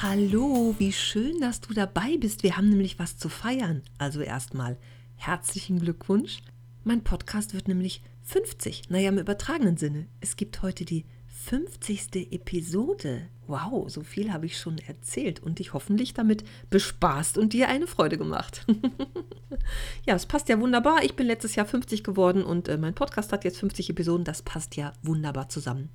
Hallo, wie schön, dass du dabei bist. Wir haben nämlich was zu feiern. Also erstmal herzlichen Glückwunsch. Mein Podcast wird nämlich 50. Naja, im übertragenen Sinne. Es gibt heute die 50. Episode. Wow, so viel habe ich schon erzählt und dich hoffentlich damit bespaßt und dir eine Freude gemacht. ja, es passt ja wunderbar. Ich bin letztes Jahr 50 geworden und äh, mein Podcast hat jetzt 50 Episoden. Das passt ja wunderbar zusammen.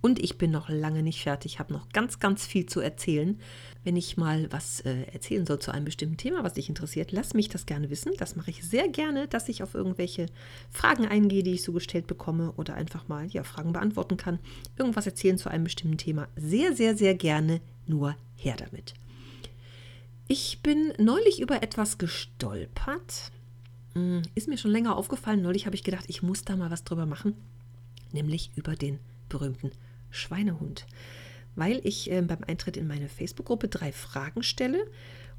Und ich bin noch lange nicht fertig, habe noch ganz, ganz viel zu erzählen. Wenn ich mal was äh, erzählen soll zu einem bestimmten Thema, was dich interessiert, lass mich das gerne wissen. Das mache ich sehr gerne, dass ich auf irgendwelche Fragen eingehe, die ich so gestellt bekomme oder einfach mal ja, Fragen beantworten kann. Irgendwas erzählen zu einem bestimmten Thema. Sehr, sehr, sehr gerne. Nur her damit. Ich bin neulich über etwas gestolpert. Hm, ist mir schon länger aufgefallen. Neulich habe ich gedacht, ich muss da mal was drüber machen. Nämlich über den berühmten Schweinehund, weil ich äh, beim Eintritt in meine Facebook-Gruppe drei Fragen stelle.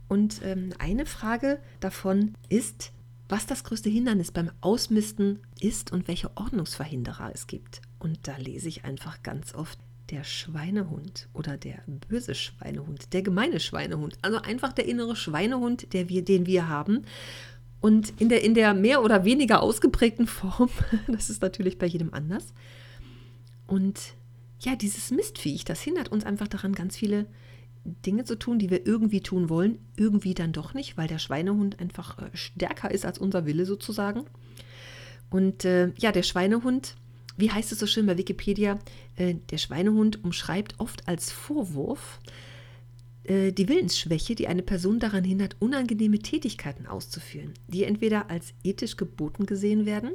Und ähm, eine Frage davon ist, was das größte Hindernis beim Ausmisten ist und welche Ordnungsverhinderer es gibt. Und da lese ich einfach ganz oft der Schweinehund oder der böse Schweinehund, der gemeine Schweinehund. Also einfach der innere Schweinehund, der wir, den wir haben. Und in der, in der mehr oder weniger ausgeprägten Form, das ist natürlich bei jedem anders. Und ja, dieses Mistviech, das hindert uns einfach daran, ganz viele Dinge zu tun, die wir irgendwie tun wollen, irgendwie dann doch nicht, weil der Schweinehund einfach äh, stärker ist als unser Wille sozusagen. Und äh, ja, der Schweinehund, wie heißt es so schön bei Wikipedia, äh, der Schweinehund umschreibt oft als Vorwurf äh, die Willensschwäche, die eine Person daran hindert, unangenehme Tätigkeiten auszuführen, die entweder als ethisch geboten gesehen werden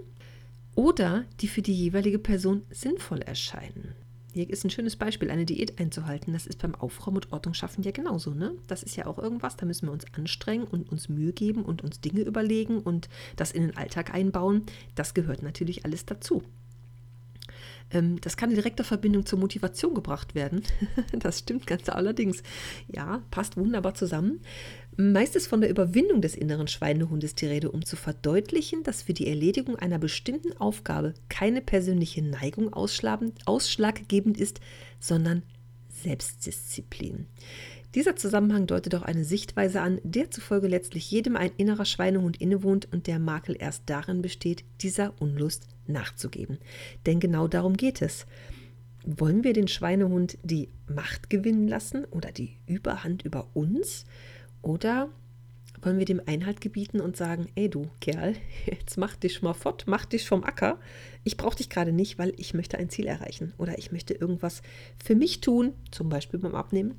oder die für die jeweilige Person sinnvoll erscheinen. Hier ist ein schönes Beispiel, eine Diät einzuhalten. Das ist beim Aufräumen und Ordnung schaffen ja genauso. Ne? Das ist ja auch irgendwas, da müssen wir uns anstrengen und uns Mühe geben und uns Dinge überlegen und das in den Alltag einbauen. Das gehört natürlich alles dazu. Ähm, das kann in direkter Verbindung zur Motivation gebracht werden. das stimmt ganz allerdings. Ja, passt wunderbar zusammen. Meist ist von der Überwindung des inneren Schweinehundes die Rede, um zu verdeutlichen, dass für die Erledigung einer bestimmten Aufgabe keine persönliche Neigung ausschlaggebend ist, sondern Selbstdisziplin. Dieser Zusammenhang deutet auch eine Sichtweise an, der zufolge letztlich jedem ein innerer Schweinehund innewohnt und der Makel erst darin besteht, dieser Unlust nachzugeben. Denn genau darum geht es. Wollen wir den Schweinehund die Macht gewinnen lassen oder die Überhand über uns? Oder wollen wir dem Einhalt gebieten und sagen, ey du Kerl, jetzt mach dich mal fort, mach dich vom Acker. Ich brauche dich gerade nicht, weil ich möchte ein Ziel erreichen oder ich möchte irgendwas für mich tun, zum Beispiel beim Abnehmen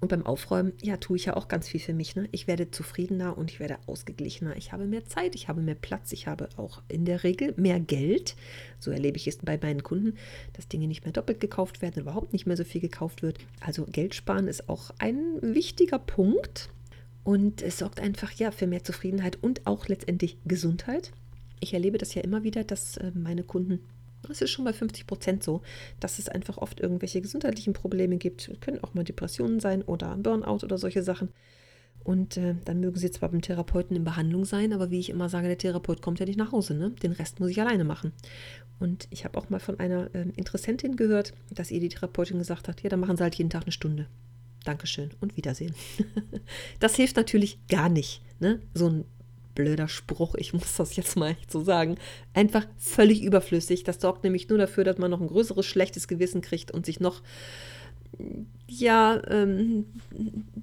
und beim Aufräumen, ja, tue ich ja auch ganz viel für mich. Ne? Ich werde zufriedener und ich werde ausgeglichener. Ich habe mehr Zeit, ich habe mehr Platz, ich habe auch in der Regel mehr Geld. So erlebe ich es bei meinen Kunden, dass Dinge nicht mehr doppelt gekauft werden, überhaupt nicht mehr so viel gekauft wird. Also Geld sparen ist auch ein wichtiger Punkt. Und es sorgt einfach ja für mehr Zufriedenheit und auch letztendlich Gesundheit. Ich erlebe das ja immer wieder, dass äh, meine Kunden es ist schon bei 50 Prozent so, dass es einfach oft irgendwelche gesundheitlichen Probleme gibt. Können auch mal Depressionen sein oder Burnout oder solche Sachen. Und äh, dann mögen sie zwar beim Therapeuten in Behandlung sein, aber wie ich immer sage, der Therapeut kommt ja nicht nach Hause. Ne? Den Rest muss ich alleine machen. Und ich habe auch mal von einer äh, Interessentin gehört, dass ihr die Therapeutin gesagt hat, ja, dann machen sie halt jeden Tag eine Stunde. Dankeschön und Wiedersehen. das hilft natürlich gar nicht. Ne? So ein blöder Spruch, ich muss das jetzt mal so sagen, einfach völlig überflüssig. Das sorgt nämlich nur dafür, dass man noch ein größeres schlechtes Gewissen kriegt und sich noch ja ähm,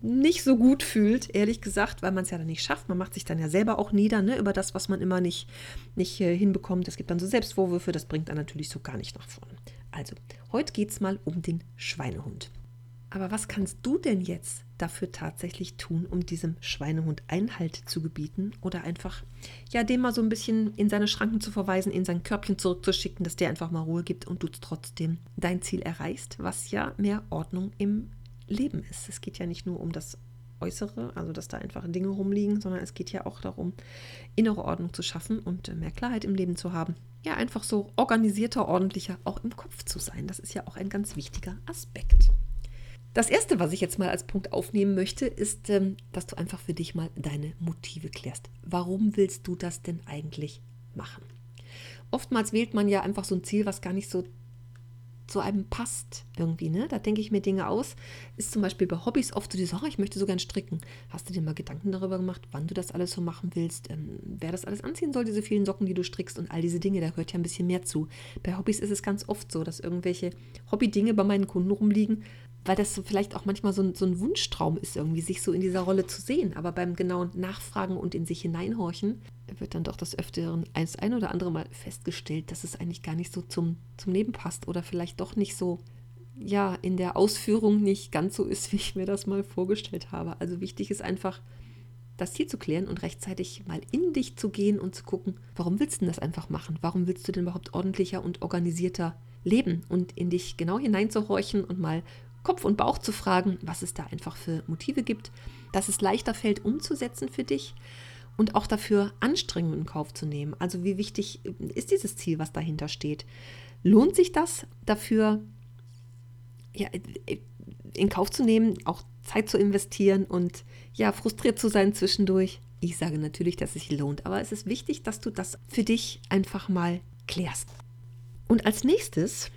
nicht so gut fühlt, ehrlich gesagt, weil man es ja dann nicht schafft. Man macht sich dann ja selber auch nieder ne, über das, was man immer nicht, nicht äh, hinbekommt. Es gibt dann so Selbstvorwürfe, das bringt dann natürlich so gar nicht nach vorne. Also, heute geht es mal um den Schweinehund. Aber was kannst du denn jetzt dafür tatsächlich tun, um diesem Schweinehund Einhalt zu gebieten oder einfach, ja, dem mal so ein bisschen in seine Schranken zu verweisen, in sein Körbchen zurückzuschicken, dass der einfach mal Ruhe gibt und du trotzdem dein Ziel erreichst, was ja mehr Ordnung im Leben ist. Es geht ja nicht nur um das Äußere, also dass da einfach Dinge rumliegen, sondern es geht ja auch darum, innere Ordnung zu schaffen und mehr Klarheit im Leben zu haben. Ja, einfach so organisierter, ordentlicher auch im Kopf zu sein. Das ist ja auch ein ganz wichtiger Aspekt. Das Erste, was ich jetzt mal als Punkt aufnehmen möchte, ist, ähm, dass du einfach für dich mal deine Motive klärst. Warum willst du das denn eigentlich machen? Oftmals wählt man ja einfach so ein Ziel, was gar nicht so zu einem passt irgendwie. Ne? Da denke ich mir Dinge aus. Ist zum Beispiel bei Hobbys oft so die Sache, ich möchte so gern stricken. Hast du dir mal Gedanken darüber gemacht, wann du das alles so machen willst? Ähm, wer das alles anziehen soll, diese vielen Socken, die du strickst und all diese Dinge, da gehört ja ein bisschen mehr zu. Bei Hobbys ist es ganz oft so, dass irgendwelche Hobby-Dinge bei meinen Kunden rumliegen, weil das so vielleicht auch manchmal so ein, so ein Wunschtraum ist, irgendwie sich so in dieser Rolle zu sehen. Aber beim genauen Nachfragen und in sich hineinhorchen wird dann doch das Öfteren eins ein oder andere Mal festgestellt, dass es eigentlich gar nicht so zum, zum Leben passt oder vielleicht doch nicht so, ja, in der Ausführung nicht ganz so ist, wie ich mir das mal vorgestellt habe. Also wichtig ist einfach, das Ziel zu klären und rechtzeitig mal in dich zu gehen und zu gucken, warum willst du denn das einfach machen? Warum willst du denn überhaupt ordentlicher und organisierter leben und in dich genau hineinzuhorchen und mal Kopf und Bauch zu fragen, was es da einfach für Motive gibt, dass es leichter fällt umzusetzen für dich und auch dafür Anstrengungen in Kauf zu nehmen. Also wie wichtig ist dieses Ziel, was dahinter steht? Lohnt sich das dafür, ja, in Kauf zu nehmen, auch Zeit zu investieren und ja, frustriert zu sein zwischendurch? Ich sage natürlich, dass es sich lohnt, aber es ist wichtig, dass du das für dich einfach mal klärst. Und als nächstes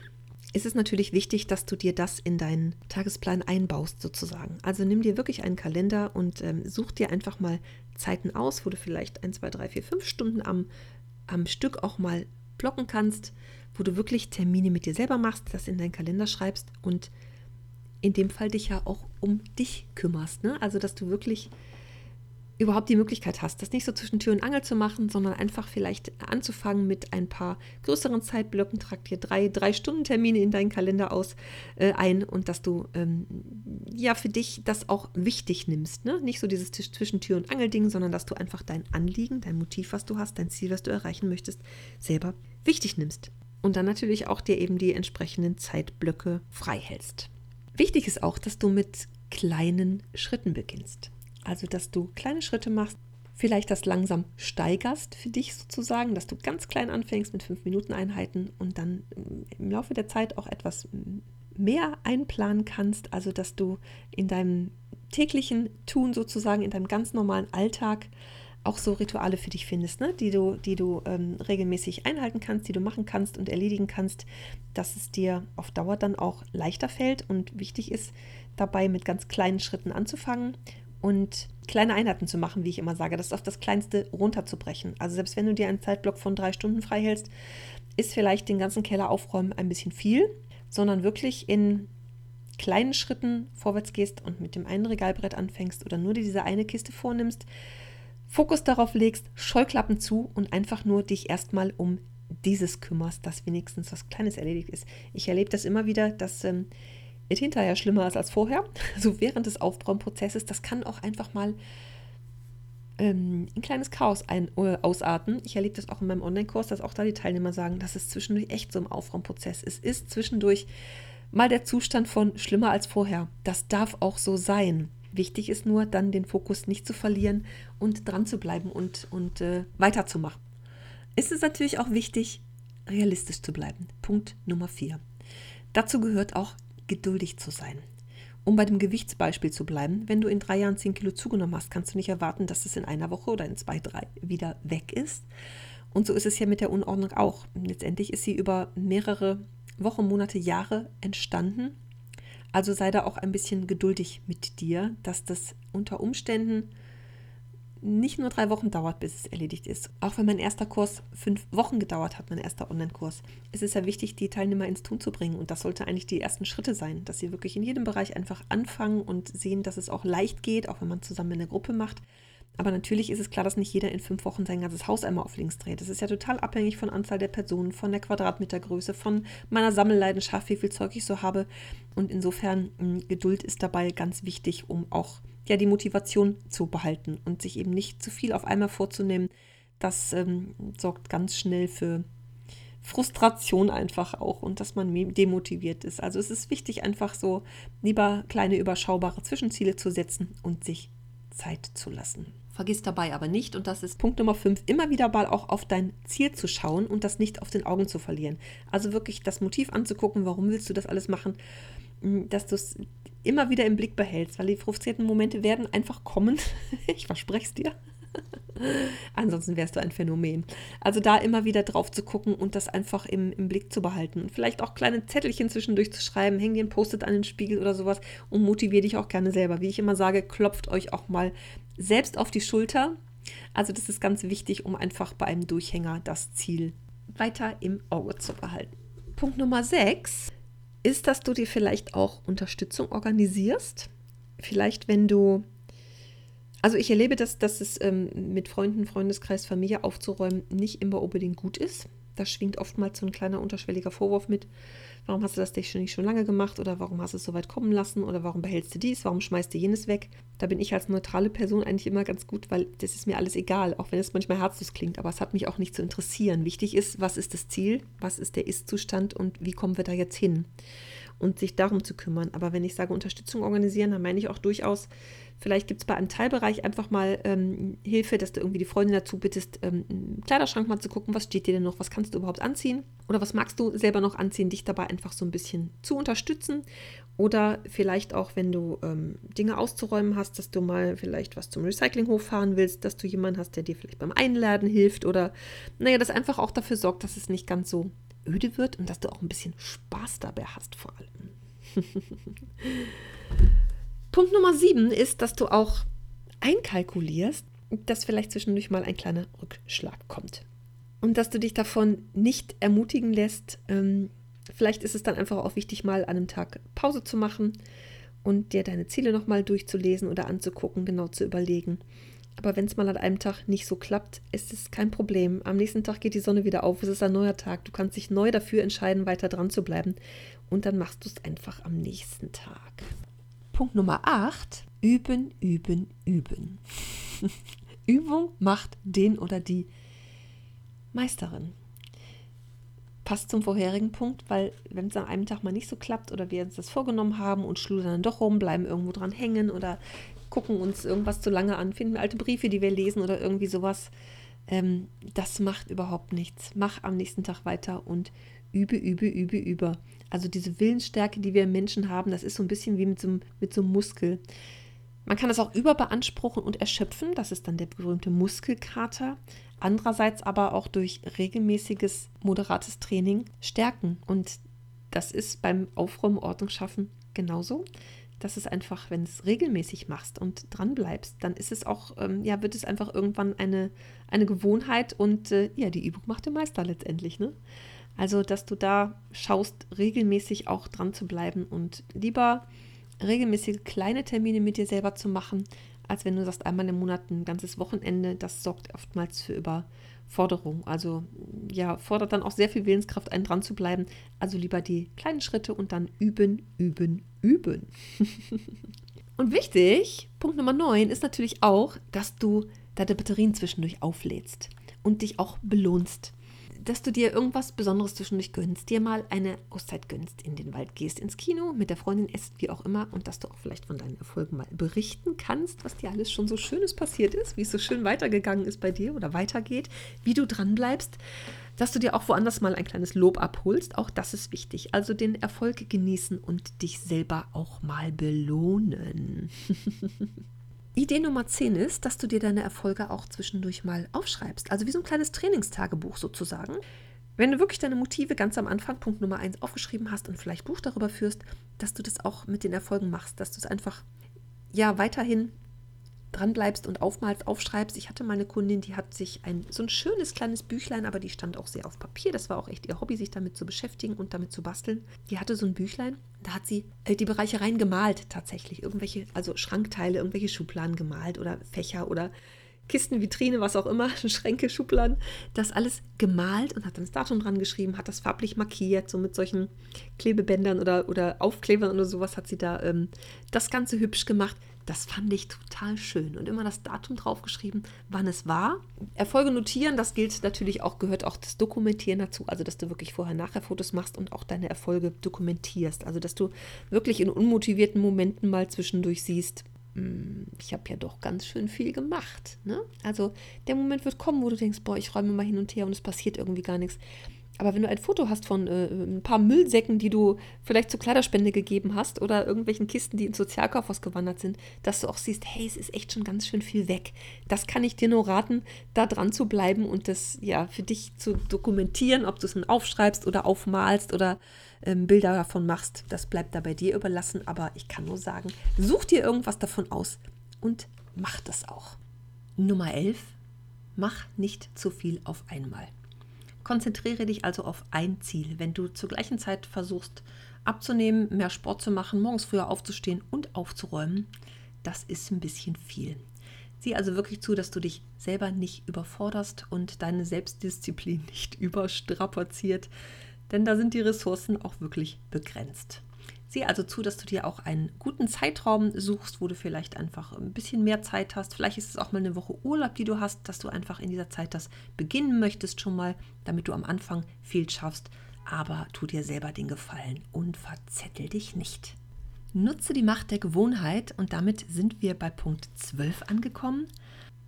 ist es natürlich wichtig, dass du dir das in deinen Tagesplan einbaust, sozusagen. Also nimm dir wirklich einen Kalender und ähm, such dir einfach mal Zeiten aus, wo du vielleicht ein, zwei, drei, vier, fünf Stunden am, am Stück auch mal blocken kannst, wo du wirklich Termine mit dir selber machst, das in deinen Kalender schreibst und in dem Fall dich ja auch um dich kümmerst. Ne? Also, dass du wirklich überhaupt die Möglichkeit hast, das nicht so zwischen Tür und Angel zu machen, sondern einfach vielleicht anzufangen mit ein paar größeren Zeitblöcken, trag dir drei, drei Stunden Termine in deinen Kalender aus äh, ein und dass du ähm, ja für dich das auch wichtig nimmst. Ne? Nicht so dieses zwischen Tür und Angel-Ding, sondern dass du einfach dein Anliegen, dein Motiv, was du hast, dein Ziel, was du erreichen möchtest, selber wichtig nimmst. Und dann natürlich auch dir eben die entsprechenden Zeitblöcke frei hältst. Wichtig ist auch, dass du mit kleinen Schritten beginnst. Also, dass du kleine Schritte machst, vielleicht das langsam steigerst für dich sozusagen, dass du ganz klein anfängst mit 5-Minuten-Einheiten und dann im Laufe der Zeit auch etwas mehr einplanen kannst, also dass du in deinem täglichen Tun sozusagen, in deinem ganz normalen Alltag auch so Rituale für dich findest, ne? die du, die du ähm, regelmäßig einhalten kannst, die du machen kannst und erledigen kannst, dass es dir auf Dauer dann auch leichter fällt und wichtig ist, dabei mit ganz kleinen Schritten anzufangen und kleine Einheiten zu machen, wie ich immer sage, das auf das Kleinste runterzubrechen. Also selbst wenn du dir einen Zeitblock von drei Stunden frei hältst, ist vielleicht den ganzen Keller aufräumen ein bisschen viel, sondern wirklich in kleinen Schritten vorwärts gehst und mit dem einen Regalbrett anfängst oder nur dir diese eine Kiste vornimmst, Fokus darauf legst, Scheuklappen zu und einfach nur dich erstmal um dieses kümmerst, dass wenigstens was Kleines erledigt ist. Ich erlebe das immer wieder, dass ähm, hinterher schlimmer ist als vorher. So während des Aufbauprozesses, das kann auch einfach mal ähm, ein kleines Chaos ein, äh, ausarten. Ich erlebe das auch in meinem Online-Kurs, dass auch da die Teilnehmer sagen, dass es zwischendurch echt so im Aufraumprozess ist. Es ist zwischendurch mal der Zustand von schlimmer als vorher. Das darf auch so sein. Wichtig ist nur, dann den Fokus nicht zu verlieren und dran zu bleiben und, und äh, weiterzumachen. Es ist natürlich auch wichtig, realistisch zu bleiben. Punkt Nummer vier. Dazu gehört auch geduldig zu sein. Um bei dem Gewichtsbeispiel zu bleiben, wenn du in drei Jahren 10 Kilo zugenommen hast, kannst du nicht erwarten, dass es in einer Woche oder in zwei, drei wieder weg ist. Und so ist es ja mit der Unordnung auch. Letztendlich ist sie über mehrere Wochen, Monate, Jahre entstanden. Also sei da auch ein bisschen geduldig mit dir, dass das unter Umständen nicht nur drei Wochen dauert, bis es erledigt ist. Auch wenn mein erster Kurs fünf Wochen gedauert hat, mein erster Online-Kurs, ist es ja wichtig, die Teilnehmer ins Tun zu bringen. Und das sollte eigentlich die ersten Schritte sein, dass sie wirklich in jedem Bereich einfach anfangen und sehen, dass es auch leicht geht, auch wenn man zusammen in der Gruppe macht, Aber natürlich ist es klar, dass nicht jeder in fünf Wochen sein ganzes Haus einmal auf links dreht. Das ist ja total abhängig von Anzahl der Personen, von der Quadratmetergröße, von meiner Sammelleidenschaft, wie viel Zeug ich so habe. Und insofern Geduld ist dabei ganz wichtig, um auch ja die Motivation zu behalten und sich eben nicht zu viel auf einmal vorzunehmen. Das ähm, sorgt ganz schnell für Frustration einfach auch und dass man demotiviert ist. Also es ist wichtig, einfach so lieber kleine überschaubare Zwischenziele zu setzen und sich Zeit zu lassen. Vergiss dabei aber nicht, und das ist Punkt Nummer 5, immer wieder mal auch auf dein Ziel zu schauen und das nicht auf den Augen zu verlieren. Also wirklich das Motiv anzugucken, warum willst du das alles machen, dass du es immer wieder im Blick behältst, weil die frustrierten Momente werden einfach kommen. ich verspreche es dir. Ansonsten wärst du ein Phänomen. Also da immer wieder drauf zu gucken und das einfach im, im Blick zu behalten. Und vielleicht auch kleine Zettelchen zwischendurch zu schreiben, häng dir ein Post-it an den Spiegel oder sowas und motiviere dich auch gerne selber. Wie ich immer sage, klopft euch auch mal selbst auf die Schulter. Also das ist ganz wichtig, um einfach bei einem Durchhänger das Ziel weiter im Auge zu behalten. Punkt Nummer 6 ist, dass du dir vielleicht auch Unterstützung organisierst. Vielleicht, wenn du also ich erlebe, dass, dass es ähm, mit Freunden, Freundeskreis, Familie aufzuräumen nicht immer unbedingt gut ist. Da schwingt oftmals so ein kleiner unterschwelliger Vorwurf mit. Warum hast du das nicht schon lange gemacht? Oder warum hast du es so weit kommen lassen? Oder warum behältst du dies? Warum schmeißt du jenes weg? Da bin ich als neutrale Person eigentlich immer ganz gut, weil das ist mir alles egal, auch wenn es manchmal herzlos klingt. Aber es hat mich auch nicht zu interessieren. Wichtig ist, was ist das Ziel? Was ist der Ist-Zustand? Und wie kommen wir da jetzt hin? Und sich darum zu kümmern. Aber wenn ich sage Unterstützung organisieren, dann meine ich auch durchaus, Vielleicht gibt es bei einem Teilbereich einfach mal ähm, Hilfe, dass du irgendwie die Freundin dazu bittest, ähm, im Kleiderschrank mal zu gucken, was steht dir denn noch, was kannst du überhaupt anziehen oder was magst du selber noch anziehen, dich dabei einfach so ein bisschen zu unterstützen. Oder vielleicht auch, wenn du ähm, Dinge auszuräumen hast, dass du mal vielleicht was zum Recyclinghof fahren willst, dass du jemanden hast, der dir vielleicht beim Einladen hilft oder naja, das einfach auch dafür sorgt, dass es nicht ganz so öde wird und dass du auch ein bisschen Spaß dabei hast vor allem. Punkt Nummer sieben ist, dass du auch einkalkulierst, dass vielleicht zwischendurch mal ein kleiner Rückschlag kommt. Und dass du dich davon nicht ermutigen lässt. Ähm, vielleicht ist es dann einfach auch wichtig, mal an einem Tag Pause zu machen und dir deine Ziele nochmal durchzulesen oder anzugucken, genau zu überlegen. Aber wenn es mal an einem Tag nicht so klappt, ist es kein Problem. Am nächsten Tag geht die Sonne wieder auf, es ist ein neuer Tag. Du kannst dich neu dafür entscheiden, weiter dran zu bleiben. Und dann machst du es einfach am nächsten Tag. Punkt Nummer 8. Üben, üben, üben. Übung macht den oder die Meisterin. Passt zum vorherigen Punkt, weil wenn es an einem Tag mal nicht so klappt oder wir uns das vorgenommen haben und schludern dann doch rum, bleiben irgendwo dran hängen oder gucken uns irgendwas zu lange an, finden alte Briefe, die wir lesen oder irgendwie sowas, ähm, das macht überhaupt nichts. Mach am nächsten Tag weiter und übe, übe, übe, übe. Also diese Willensstärke, die wir Menschen haben, das ist so ein bisschen wie mit so, mit so einem Muskel. Man kann das auch überbeanspruchen und erschöpfen, das ist dann der berühmte Muskelkater. Andererseits aber auch durch regelmäßiges, moderates Training stärken. Und das ist beim Aufräumen, Ordnung schaffen genauso. Das ist einfach, wenn du es regelmäßig machst und dran bleibst, dann ist es auch, ähm, ja, wird es einfach irgendwann eine, eine Gewohnheit und äh, ja, die Übung macht den Meister letztendlich, ne? Also, dass du da schaust, regelmäßig auch dran zu bleiben und lieber regelmäßige kleine Termine mit dir selber zu machen, als wenn du sagst, einmal im Monat ein ganzes Wochenende. Das sorgt oftmals für Überforderung. Also, ja, fordert dann auch sehr viel Willenskraft ein, dran zu bleiben. Also lieber die kleinen Schritte und dann üben, üben, üben. und wichtig, Punkt Nummer 9 ist natürlich auch, dass du deine Batterien zwischendurch auflädst und dich auch belohnst dass du dir irgendwas Besonderes zwischendurch gönnst, dir mal eine Auszeit gönnst, in den Wald gehst, ins Kino, mit der Freundin esst, wie auch immer, und dass du auch vielleicht von deinen Erfolgen mal berichten kannst, was dir alles schon so Schönes passiert ist, wie es so schön weitergegangen ist bei dir oder weitergeht, wie du dran bleibst, dass du dir auch woanders mal ein kleines Lob abholst, auch das ist wichtig. Also den Erfolg genießen und dich selber auch mal belohnen. Idee Nummer 10 ist, dass du dir deine Erfolge auch zwischendurch mal aufschreibst. Also wie so ein kleines Trainingstagebuch sozusagen. Wenn du wirklich deine Motive ganz am Anfang, Punkt Nummer 1, aufgeschrieben hast und vielleicht Buch darüber führst, dass du das auch mit den Erfolgen machst, dass du es einfach ja weiterhin dranbleibst und aufmalst, aufschreibst. Ich hatte meine Kundin, die hat sich ein so ein schönes kleines Büchlein, aber die stand auch sehr auf Papier. Das war auch echt ihr Hobby, sich damit zu beschäftigen und damit zu basteln. Die hatte so ein Büchlein, da hat sie äh, die Bereiche rein gemalt tatsächlich. Irgendwelche, also Schrankteile, irgendwelche Schubladen gemalt oder Fächer oder Kisten, Vitrine, was auch immer, Schränke, Schubladen, das alles gemalt und hat dann das Datum dran geschrieben, hat das farblich markiert, so mit solchen Klebebändern oder, oder Aufklebern oder sowas hat sie da ähm, das Ganze hübsch gemacht. Das fand ich total schön und immer das Datum draufgeschrieben, wann es war. Erfolge notieren, das gilt natürlich auch, gehört auch das Dokumentieren dazu, also dass du wirklich vorher-nachher Fotos machst und auch deine Erfolge dokumentierst. Also dass du wirklich in unmotivierten Momenten mal zwischendurch siehst, hm, ich habe ja doch ganz schön viel gemacht. Ne? Also der Moment wird kommen, wo du denkst, boah, ich räume mal hin und her und es passiert irgendwie gar nichts. Aber wenn du ein Foto hast von äh, ein paar Müllsäcken, die du vielleicht zur Kleiderspende gegeben hast oder irgendwelchen Kisten, die ins Sozialkaufhaus gewandert sind, dass du auch siehst, hey, es ist echt schon ganz schön viel weg. Das kann ich dir nur raten, da dran zu bleiben und das ja für dich zu dokumentieren, ob du es nun aufschreibst oder aufmalst oder ähm, Bilder davon machst. Das bleibt da bei dir überlassen. Aber ich kann nur sagen, such dir irgendwas davon aus und mach das auch. Nummer 11. Mach nicht zu viel auf einmal. Konzentriere dich also auf ein Ziel. Wenn du zur gleichen Zeit versuchst abzunehmen, mehr Sport zu machen, morgens früher aufzustehen und aufzuräumen, das ist ein bisschen viel. Sieh also wirklich zu, dass du dich selber nicht überforderst und deine Selbstdisziplin nicht überstrapaziert, denn da sind die Ressourcen auch wirklich begrenzt. Sieh also zu, dass du dir auch einen guten Zeitraum suchst, wo du vielleicht einfach ein bisschen mehr Zeit hast. Vielleicht ist es auch mal eine Woche Urlaub, die du hast, dass du einfach in dieser Zeit das beginnen möchtest schon mal, damit du am Anfang viel schaffst. Aber tu dir selber den Gefallen und verzettel dich nicht. Nutze die Macht der Gewohnheit und damit sind wir bei Punkt 12 angekommen.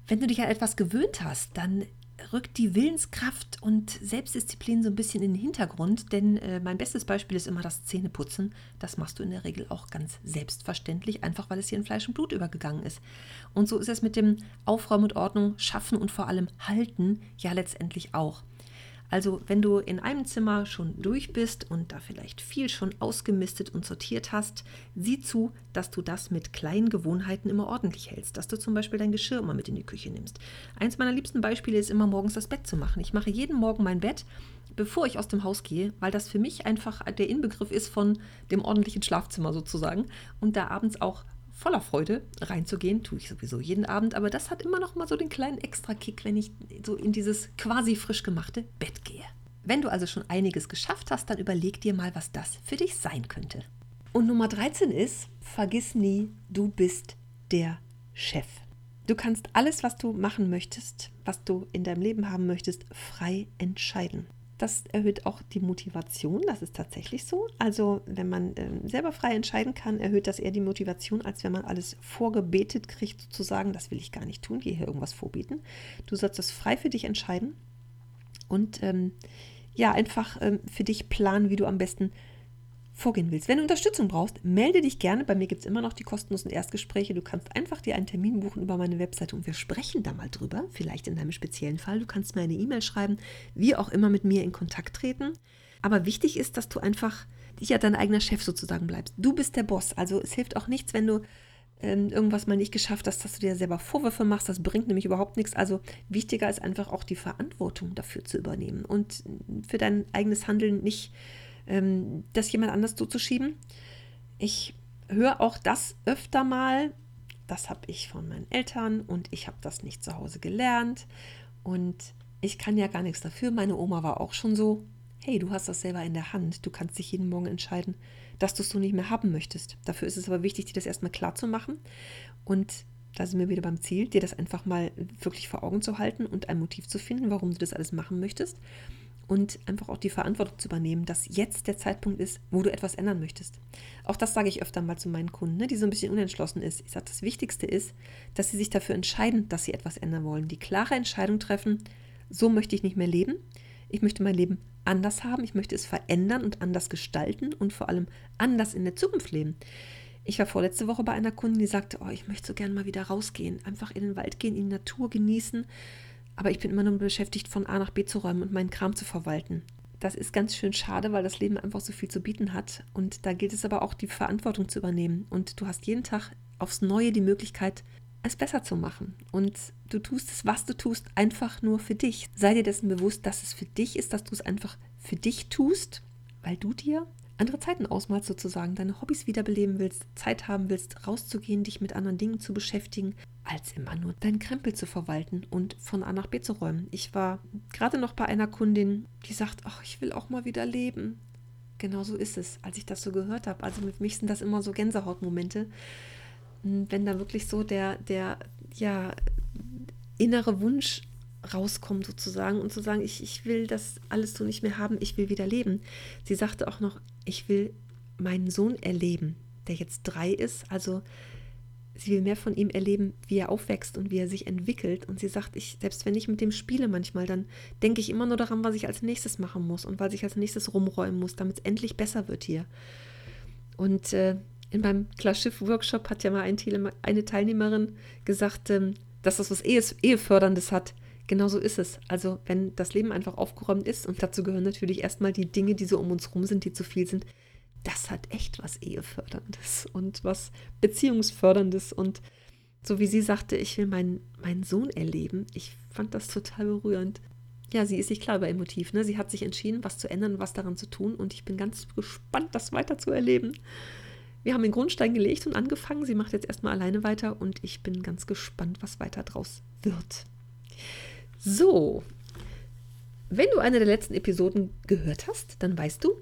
Wenn du dich an etwas gewöhnt hast, dann rückt die Willenskraft und Selbstdisziplin so ein bisschen in den Hintergrund, denn äh, mein bestes Beispiel ist immer das Zähneputzen. Das machst du in der Regel auch ganz selbstverständlich, einfach weil es hier in Fleisch und Blut übergegangen ist. Und so ist es mit dem Aufräumen und Ordnung, Schaffen und vor allem Halten ja letztendlich auch. Also wenn du in einem Zimmer schon durch bist und da vielleicht viel schon ausgemistet und sortiert hast, sieh zu, dass du das mit kleinen Gewohnheiten immer ordentlich hältst, dass du zum Beispiel dein Geschirr immer mit in die Küche nimmst. Eins meiner liebsten Beispiele ist immer morgens das Bett zu machen. Ich mache jeden Morgen mein Bett, bevor ich aus dem Haus gehe, weil das für mich einfach der Inbegriff ist von dem ordentlichen Schlafzimmer sozusagen und da abends auch voller Freude reinzugehen. Tue ich sowieso jeden Abend, aber das hat immer noch mal so den kleinen Extra-Kick, wenn ich so in dieses quasi frisch gemachte Bett gehe. Wenn du also schon einiges geschafft hast, dann überleg dir mal, was das für dich sein könnte. Und Nummer 13 ist, vergiss nie, du bist der Chef. Du kannst alles, was du machen möchtest, was du in deinem Leben haben möchtest, frei entscheiden. Das erhöht auch die Motivation, das ist tatsächlich so. Also wenn man äh, selber frei entscheiden kann, erhöht das eher die Motivation, als wenn man alles vorgebetet kriegt, sozusagen, das will ich gar nicht tun, gehe hier irgendwas vorbeten. Du sollst das frei für dich entscheiden und ähm, ja, einfach ähm, für dich planen, wie du am besten vorgehen willst. Wenn du Unterstützung brauchst, melde dich gerne. Bei mir gibt es immer noch die kostenlosen Erstgespräche. Du kannst einfach dir einen Termin buchen über meine Webseite und wir sprechen da mal drüber. Vielleicht in deinem speziellen Fall. Du kannst mir eine E-Mail schreiben, wie auch immer mit mir in Kontakt treten. Aber wichtig ist, dass du einfach ja dein eigener Chef sozusagen bleibst. Du bist der Boss. Also es hilft auch nichts, wenn du ähm, irgendwas mal nicht geschafft hast, dass du dir selber Vorwürfe machst. Das bringt nämlich überhaupt nichts. Also wichtiger ist einfach auch die Verantwortung dafür zu übernehmen und für dein eigenes Handeln nicht ähm, das jemand anders zuzuschieben. Ich höre auch das öfter mal. Das habe ich von meinen Eltern und ich habe das nicht zu Hause gelernt. Und ich kann ja gar nichts dafür. Meine Oma war auch schon so. Hey, du hast das selber in der Hand. Du kannst dich jeden Morgen entscheiden, dass du es so nicht mehr haben möchtest. Dafür ist es aber wichtig, dir das erstmal klar zu machen. Und da sind wir wieder beim Ziel, dir das einfach mal wirklich vor Augen zu halten und ein Motiv zu finden, warum du das alles machen möchtest und einfach auch die Verantwortung zu übernehmen, dass jetzt der Zeitpunkt ist, wo du etwas ändern möchtest. Auch das sage ich öfter mal zu meinen Kunden, ne, die so ein bisschen unentschlossen ist. Ich sage, das Wichtigste ist, dass sie sich dafür entscheiden, dass sie etwas ändern wollen. Die klare Entscheidung treffen, so möchte ich nicht mehr leben. Ich möchte mein Leben anders haben. Ich möchte es verändern und anders gestalten und vor allem anders in der Zukunft leben. Ich war vorletzte Woche bei einer Kundin, die sagte, oh, ich möchte so gerne mal wieder rausgehen, einfach in den Wald gehen, in die Natur genießen aber ich bin immer nur beschäftigt, von A nach B zu räumen und meinen Kram zu verwalten. Das ist ganz schön schade, weil das Leben einfach so viel zu bieten hat. Und da gilt es aber auch, die Verantwortung zu übernehmen. Und du hast jeden Tag aufs Neue die Möglichkeit, es besser zu machen. Und du tust es, was du tust, einfach nur für dich. Sei dir dessen bewusst, dass es für dich ist, dass du es einfach für dich tust, weil du dir andere Zeiten ausmalst sozusagen, deine Hobbys wiederbeleben willst, Zeit haben willst, rauszugehen, dich mit anderen Dingen zu beschäftigen, als immer nur deinen Krempel zu verwalten und von A nach B zu räumen. Ich war gerade noch bei einer Kundin, die sagt, ach, ich will auch mal wieder leben. Genau so ist es, als ich das so gehört habe. Also mit mich sind das immer so Gänsehautmomente, hm, wenn da wirklich so der, der, ja, innere Wunsch rauskommt sozusagen und zu sagen, ich, ich will das alles so nicht mehr haben, ich will wieder leben. Sie sagte auch noch, ich will meinen Sohn erleben, der jetzt drei ist. Also sie will mehr von ihm erleben, wie er aufwächst und wie er sich entwickelt. Und sie sagt, ich, selbst wenn ich mit dem spiele manchmal, dann denke ich immer nur daran, was ich als nächstes machen muss und was ich als nächstes rumräumen muss, damit es endlich besser wird hier. Und äh, in meinem Klarschiff-Workshop hat ja mal ein eine Teilnehmerin gesagt, ähm, dass das was Eheförderndes hat. Genauso ist es. Also, wenn das Leben einfach aufgeräumt ist, und dazu gehören natürlich erstmal die Dinge, die so um uns rum sind, die zu viel sind, das hat echt was Eheförderndes und was Beziehungsförderndes. Und so wie sie sagte, ich will meinen, meinen Sohn erleben, ich fand das total berührend. Ja, sie ist sich klar über ihr Motiv. Ne? Sie hat sich entschieden, was zu ändern, was daran zu tun. Und ich bin ganz gespannt, das weiter zu erleben. Wir haben den Grundstein gelegt und angefangen. Sie macht jetzt erstmal alleine weiter und ich bin ganz gespannt, was weiter draus wird. So, wenn du eine der letzten Episoden gehört hast, dann weißt du,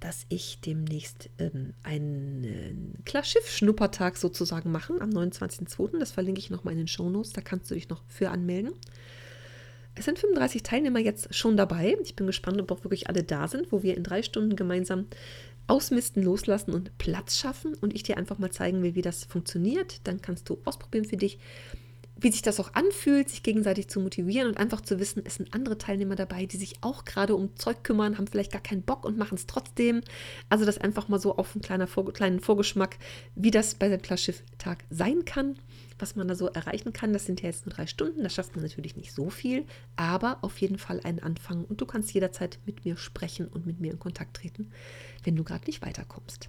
dass ich demnächst ähm, einen Klarschiff-Schnuppertag sozusagen machen am 29.02. Das verlinke ich nochmal in den Shownotes, da kannst du dich noch für anmelden. Es sind 35 Teilnehmer jetzt schon dabei. Ich bin gespannt, ob auch wirklich alle da sind, wo wir in drei Stunden gemeinsam ausmisten, loslassen und Platz schaffen und ich dir einfach mal zeigen will, wie das funktioniert. Dann kannst du ausprobieren für dich, wie sich das auch anfühlt, sich gegenseitig zu motivieren und einfach zu wissen, es sind andere Teilnehmer dabei, die sich auch gerade um Zeug kümmern, haben vielleicht gar keinen Bock und machen es trotzdem. Also das einfach mal so auf einen kleiner Vor kleinen Vorgeschmack, wie das bei dem Klarschiff-Tag sein kann, was man da so erreichen kann. Das sind ja jetzt nur drei Stunden, da schafft man natürlich nicht so viel, aber auf jeden Fall einen Anfang und du kannst jederzeit mit mir sprechen und mit mir in Kontakt treten, wenn du gerade nicht weiterkommst.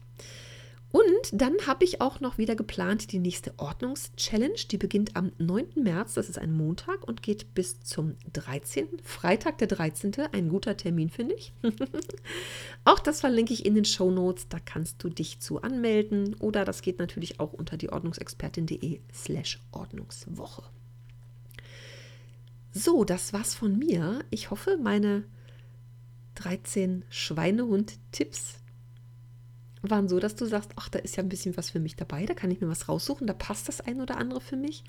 Und dann habe ich auch noch wieder geplant die nächste Ordnungs-Challenge. Die beginnt am 9. März, das ist ein Montag und geht bis zum 13. Freitag der 13. Ein guter Termin, finde ich. auch das verlinke ich in den Show Notes. Da kannst du dich zu anmelden oder das geht natürlich auch unter die Ordnungsexpertin.de slash Ordnungswoche. So, das war's von mir. Ich hoffe, meine 13 Schweinehund-Tipps waren so, dass du sagst, ach, da ist ja ein bisschen was für mich dabei, da kann ich mir was raussuchen, da passt das ein oder andere für mich.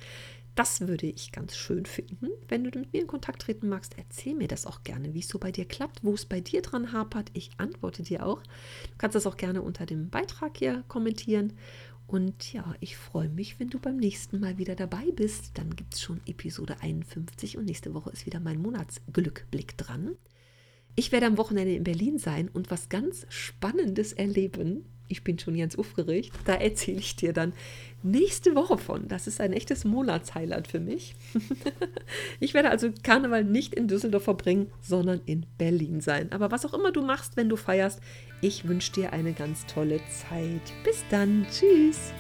Das würde ich ganz schön finden. Wenn du mit mir in Kontakt treten magst, erzähl mir das auch gerne, wie es so bei dir klappt, wo es bei dir dran hapert. Ich antworte dir auch. Du kannst das auch gerne unter dem Beitrag hier kommentieren. Und ja, ich freue mich, wenn du beim nächsten Mal wieder dabei bist. Dann gibt es schon Episode 51 und nächste Woche ist wieder mein Monatsglückblick dran. Ich werde am Wochenende in Berlin sein und was ganz Spannendes erleben. Ich bin schon ganz aufgeregt. Da erzähle ich dir dann nächste Woche von. Das ist ein echtes Monatshighlight für mich. ich werde also Karneval nicht in Düsseldorf verbringen, sondern in Berlin sein. Aber was auch immer du machst, wenn du feierst, ich wünsche dir eine ganz tolle Zeit. Bis dann. Tschüss.